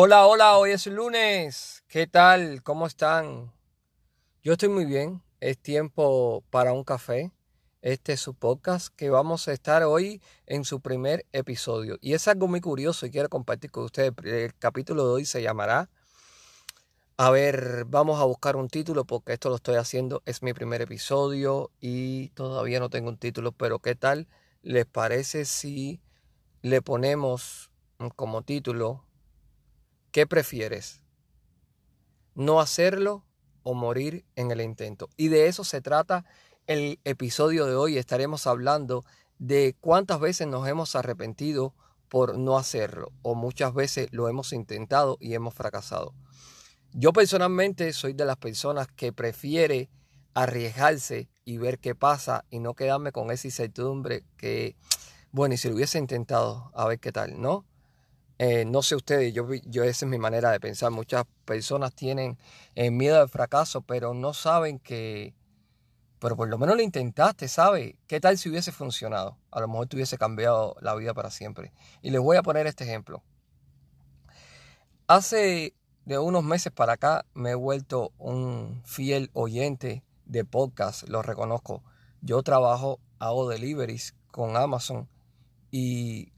Hola, hola, hoy es lunes. ¿Qué tal? ¿Cómo están? Yo estoy muy bien. Es tiempo para un café. Este es su podcast que vamos a estar hoy en su primer episodio. Y es algo muy curioso y quiero compartir con ustedes. El capítulo de hoy se llamará... A ver, vamos a buscar un título porque esto lo estoy haciendo. Es mi primer episodio y todavía no tengo un título. Pero ¿qué tal les parece si le ponemos como título ¿Qué prefieres? ¿No hacerlo o morir en el intento? Y de eso se trata el episodio de hoy. Estaremos hablando de cuántas veces nos hemos arrepentido por no hacerlo o muchas veces lo hemos intentado y hemos fracasado. Yo personalmente soy de las personas que prefiere arriesgarse y ver qué pasa y no quedarme con esa incertidumbre que, bueno, y si lo hubiese intentado, a ver qué tal, ¿no? Eh, no sé ustedes, yo, yo esa es mi manera de pensar. Muchas personas tienen eh, miedo al fracaso, pero no saben que, pero por lo menos lo intentaste, ¿sabes? ¿Qué tal si hubiese funcionado? A lo mejor te hubiese cambiado la vida para siempre. Y les voy a poner este ejemplo. Hace de unos meses para acá me he vuelto un fiel oyente de podcast, lo reconozco. Yo trabajo, hago deliveries con Amazon y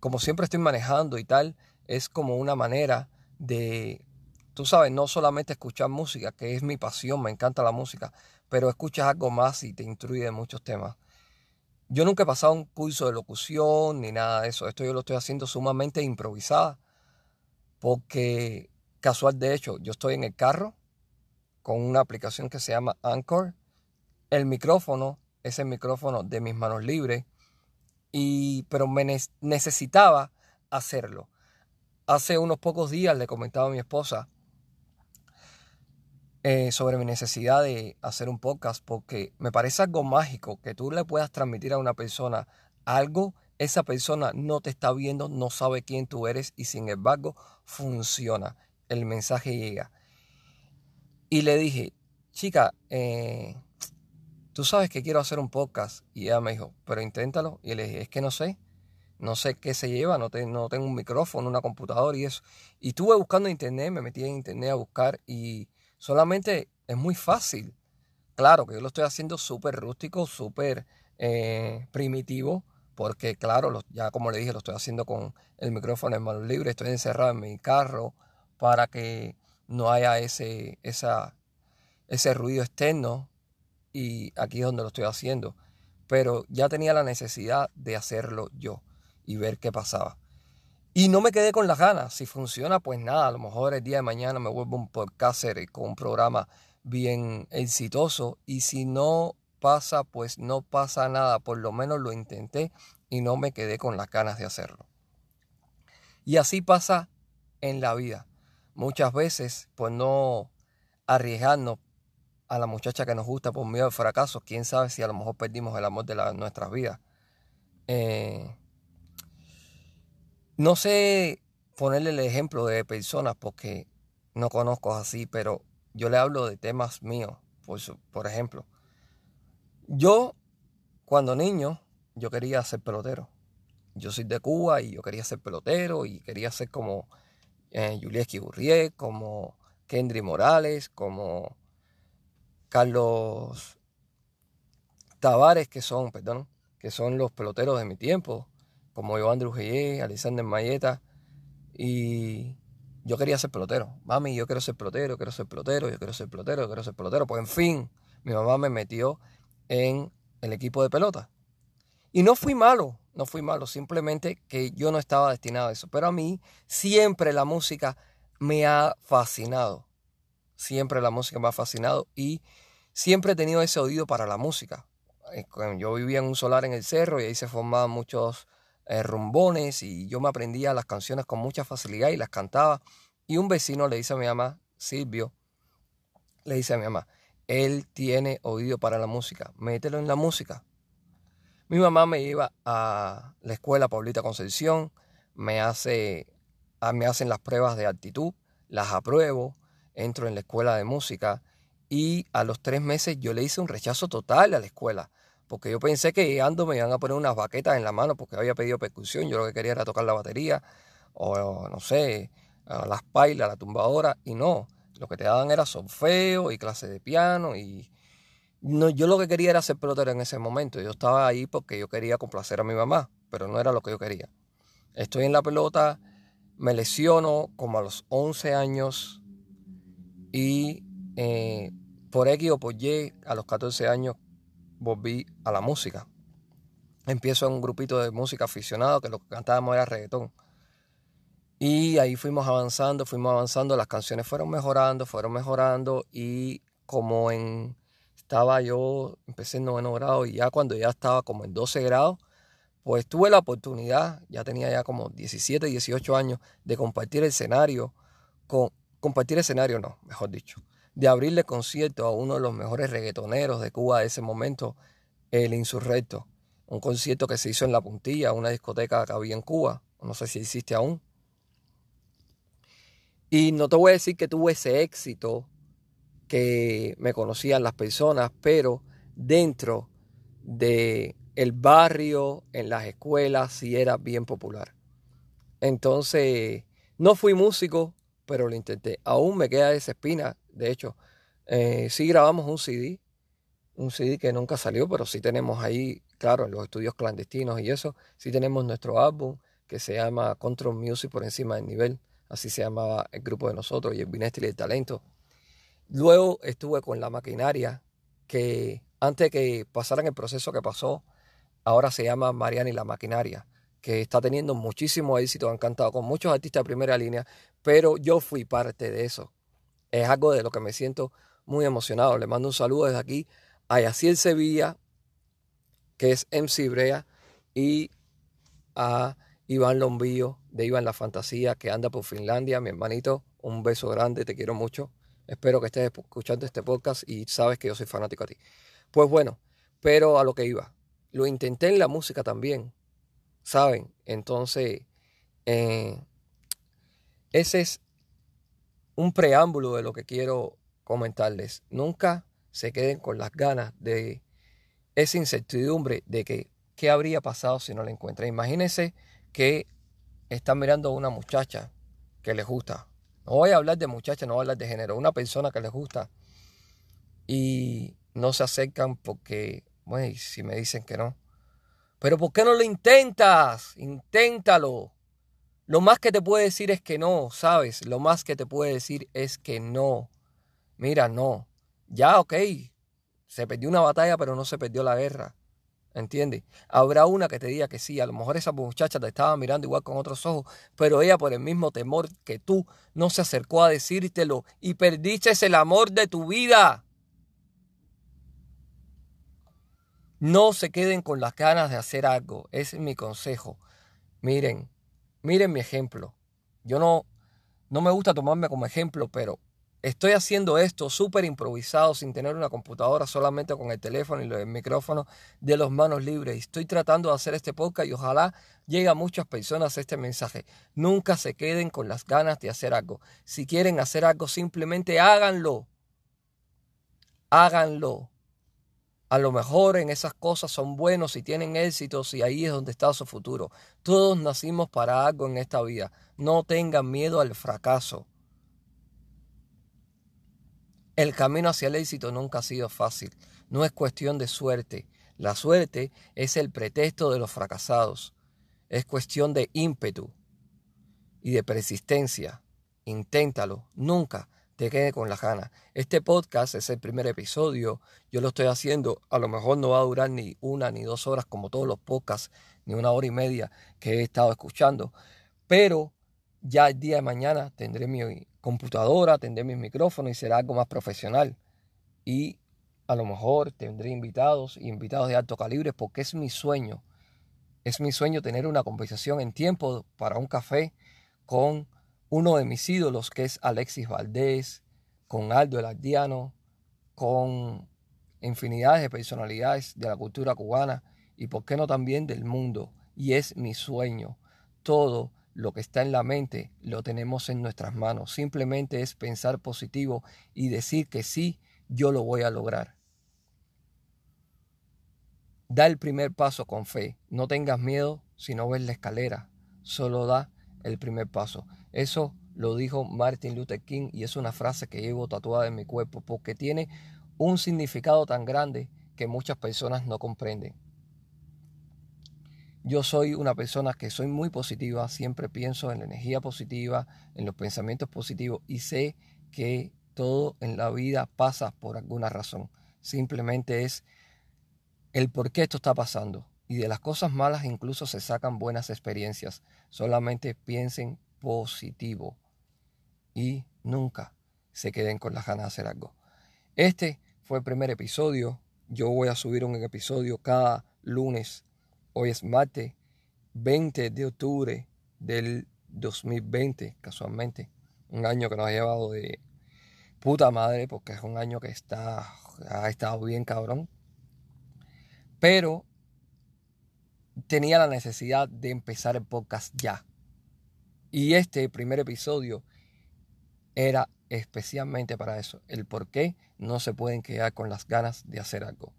como siempre estoy manejando y tal, es como una manera de, tú sabes, no solamente escuchar música, que es mi pasión, me encanta la música, pero escuchas algo más y te instruye de muchos temas. Yo nunca he pasado un curso de locución ni nada de eso. Esto yo lo estoy haciendo sumamente improvisada. Porque, casual de hecho, yo estoy en el carro con una aplicación que se llama Anchor. El micrófono es el micrófono de mis manos libres y, pero me necesitaba hacerlo. Hace unos pocos días le comentaba a mi esposa eh, sobre mi necesidad de hacer un podcast porque me parece algo mágico que tú le puedas transmitir a una persona algo, esa persona no te está viendo, no sabe quién tú eres y sin embargo funciona, el mensaje llega. Y le dije, chica, eh, tú sabes que quiero hacer un podcast. Y ella me dijo, pero inténtalo. Y le dije, es que no sé, no sé qué se lleva, no, no tengo un micrófono, una computadora y eso. Y estuve buscando en internet, me metí en internet a buscar y solamente es muy fácil. Claro que yo lo estoy haciendo súper rústico, súper eh, primitivo, porque claro, ya como le dije, lo estoy haciendo con el micrófono en mano libre, estoy encerrado en mi carro para que no haya ese, esa, ese ruido externo y aquí es donde lo estoy haciendo. Pero ya tenía la necesidad de hacerlo yo y ver qué pasaba. Y no me quedé con las ganas. Si funciona, pues nada, a lo mejor el día de mañana me vuelvo un podcaster con un programa bien exitoso. Y si no pasa, pues no pasa nada. Por lo menos lo intenté y no me quedé con las ganas de hacerlo. Y así pasa en la vida. Muchas veces, pues no arriesgarnos a la muchacha que nos gusta por miedo al fracaso, quién sabe si a lo mejor perdimos el amor de nuestras vidas. Eh, no sé ponerle el ejemplo de personas porque no conozco así, pero yo le hablo de temas míos. Por, por ejemplo, yo cuando niño, yo quería ser pelotero. Yo soy de Cuba y yo quería ser pelotero y quería ser como eh, Julieski Burrier, como Kendry Morales, como Carlos Tavares, que son, perdón, que son los peloteros de mi tiempo, como Iván Drujellé, Alexander Mayeta, y yo quería ser pelotero. Mami, yo quiero ser pelotero, quiero ser pelotero, yo quiero ser pelotero, yo quiero ser pelotero. Pues en fin, mi mamá me metió en el equipo de pelota. Y no fui malo, no fui malo, simplemente que yo no estaba destinado a eso. Pero a mí siempre la música me ha fascinado. Siempre la música me ha fascinado y siempre he tenido ese oído para la música. Eh, yo vivía en un solar en el cerro y ahí se formaban muchos eh, rumbones y yo me aprendía las canciones con mucha facilidad y las cantaba. Y un vecino le dice a mi mamá, Silvio, le dice a mi mamá, él tiene oído para la música, mételo en la música. Mi mamá me iba a la escuela Paulita Concepción, me, hace, me hacen las pruebas de actitud, las apruebo, entro en la escuela de música y a los tres meses yo le hice un rechazo total a la escuela, porque yo pensé que llegando me iban a poner unas baquetas en la mano porque había pedido percusión, yo lo que quería era tocar la batería o no sé, las pailas, la tumbadora, y no, lo que te daban era solfeo y clase de piano y no, yo lo que quería era ser pelotero en ese momento. Yo estaba ahí porque yo quería complacer a mi mamá, pero no era lo que yo quería. Estoy en la pelota, me lesiono como a los 11 años y eh, por X o por Y a los 14 años volví a la música. Empiezo en un grupito de música aficionado que lo que cantábamos era reggaetón. Y ahí fuimos avanzando, fuimos avanzando, las canciones fueron mejorando, fueron mejorando y como en estaba yo, empecé en noveno grado y ya cuando ya estaba como en 12 grados, pues tuve la oportunidad, ya tenía ya como 17, 18 años, de compartir el escenario, con, compartir escenario no, mejor dicho, de abrirle concierto a uno de los mejores reggaetoneros de Cuba de ese momento, el Insurrecto. Un concierto que se hizo en La Puntilla, una discoteca que había en Cuba, no sé si existe aún. Y no te voy a decir que tuve ese éxito que me conocían las personas, pero dentro de el barrio, en las escuelas, sí era bien popular. Entonces, no fui músico, pero lo intenté. Aún me queda esa espina. De hecho, eh, sí grabamos un CD, un CD que nunca salió, pero sí tenemos ahí, claro, en los estudios clandestinos y eso, sí tenemos nuestro álbum que se llama Control Music por encima del nivel así se llamaba el grupo de nosotros y el Binestri del Talento. Luego estuve con la maquinaria, que antes de que pasaran el proceso que pasó, ahora se llama Mariana y la maquinaria, que está teniendo muchísimo éxito, han cantado con muchos artistas de primera línea, pero yo fui parte de eso. Es algo de lo que me siento muy emocionado. Le mando un saludo desde aquí a Yaciel Sevilla, que es MC Brea, y a Iván Lombillo de Iván La Fantasía, que anda por Finlandia, mi hermanito, un beso grande, te quiero mucho. Espero que estés escuchando este podcast y sabes que yo soy fanático a ti. Pues bueno, pero a lo que iba. Lo intenté en la música también, ¿saben? Entonces, eh, ese es un preámbulo de lo que quiero comentarles. Nunca se queden con las ganas de esa incertidumbre de que qué habría pasado si no la encuentran. Imagínense que están mirando a una muchacha que les gusta. No voy a hablar de muchacha, no voy a hablar de género. Una persona que les gusta y no se acercan porque, bueno, si me dicen que no. Pero ¿por qué no lo intentas? Inténtalo. Lo más que te puede decir es que no, ¿sabes? Lo más que te puede decir es que no. Mira, no. Ya, ok. Se perdió una batalla, pero no se perdió la guerra. ¿Entiendes? Habrá una que te diga que sí, a lo mejor esa muchacha te estaba mirando igual con otros ojos, pero ella por el mismo temor que tú no se acercó a decírtelo y perdiste el amor de tu vida. No se queden con las ganas de hacer algo, ese es mi consejo. Miren, miren mi ejemplo. Yo no, no me gusta tomarme como ejemplo, pero Estoy haciendo esto súper improvisado, sin tener una computadora, solamente con el teléfono y el micrófono de los manos libres. Estoy tratando de hacer este podcast y ojalá llegue a muchas personas este mensaje. Nunca se queden con las ganas de hacer algo. Si quieren hacer algo, simplemente háganlo. Háganlo. A lo mejor en esas cosas son buenos y tienen éxitos y ahí es donde está su futuro. Todos nacimos para algo en esta vida. No tengan miedo al fracaso. El camino hacia el éxito nunca ha sido fácil. No es cuestión de suerte. La suerte es el pretexto de los fracasados. Es cuestión de ímpetu y de persistencia. Inténtalo. Nunca te quede con la gana. Este podcast es el primer episodio. Yo lo estoy haciendo. A lo mejor no va a durar ni una ni dos horas como todos los podcasts, ni una hora y media que he estado escuchando. Pero ya el día de mañana tendré mi computadora, tendré mi micrófono y será algo más profesional. Y a lo mejor tendré invitados y invitados de alto calibre porque es mi sueño. Es mi sueño tener una conversación en tiempo para un café con uno de mis ídolos que es Alexis Valdés, con Aldo el con infinidades de personalidades de la cultura cubana y por qué no también del mundo. Y es mi sueño. Todo lo que está en la mente lo tenemos en nuestras manos. Simplemente es pensar positivo y decir que sí, yo lo voy a lograr. Da el primer paso con fe. No tengas miedo si no ves la escalera. Solo da el primer paso. Eso lo dijo Martin Luther King y es una frase que llevo tatuada en mi cuerpo porque tiene un significado tan grande que muchas personas no comprenden. Yo soy una persona que soy muy positiva, siempre pienso en la energía positiva, en los pensamientos positivos y sé que todo en la vida pasa por alguna razón. Simplemente es el por qué esto está pasando. Y de las cosas malas incluso se sacan buenas experiencias. Solamente piensen positivo y nunca se queden con las ganas de hacer algo. Este fue el primer episodio. Yo voy a subir un episodio cada lunes. Hoy es martes 20 de octubre del 2020, casualmente. Un año que nos ha llevado de puta madre porque es un año que está, ha estado bien cabrón. Pero tenía la necesidad de empezar el podcast ya. Y este primer episodio era especialmente para eso, el por qué no se pueden quedar con las ganas de hacer algo.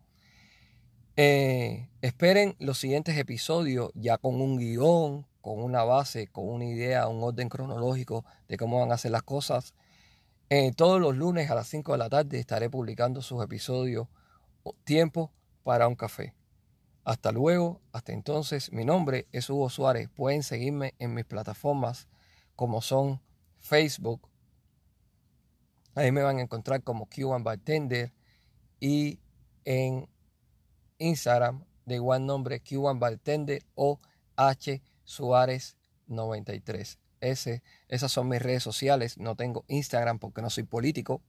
Eh, esperen los siguientes episodios ya con un guion, con una base, con una idea, un orden cronológico de cómo van a hacer las cosas. Eh, todos los lunes a las 5 de la tarde estaré publicando sus episodios Tiempo para un café. Hasta luego, hasta entonces, mi nombre es Hugo Suárez. Pueden seguirme en mis plataformas como son Facebook. Ahí me van a encontrar como Cuban Bartender y en Instagram de igual nombre Cuban Bartender o H Suárez 93. Ese, esas son mis redes sociales. No tengo Instagram porque no soy político.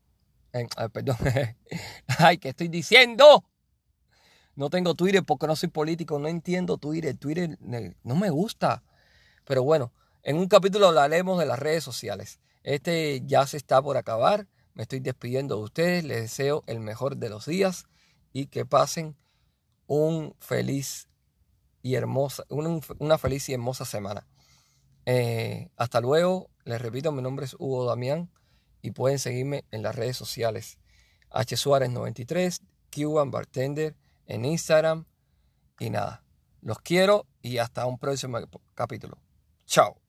perdón. Ay, ¿qué estoy diciendo? No tengo Twitter porque no soy político, no entiendo Twitter. Twitter no me gusta. Pero bueno, en un capítulo hablaremos de las redes sociales. Este ya se está por acabar. Me estoy despidiendo de ustedes. Les deseo el mejor de los días y que pasen un feliz y hermosa, una, feliz y hermosa semana. Eh, hasta luego. Les repito, mi nombre es Hugo Damián y pueden seguirme en las redes sociales. H Suárez 93, Cuban Bartender en Instagram. Y nada, los quiero y hasta un próximo capítulo. Chao.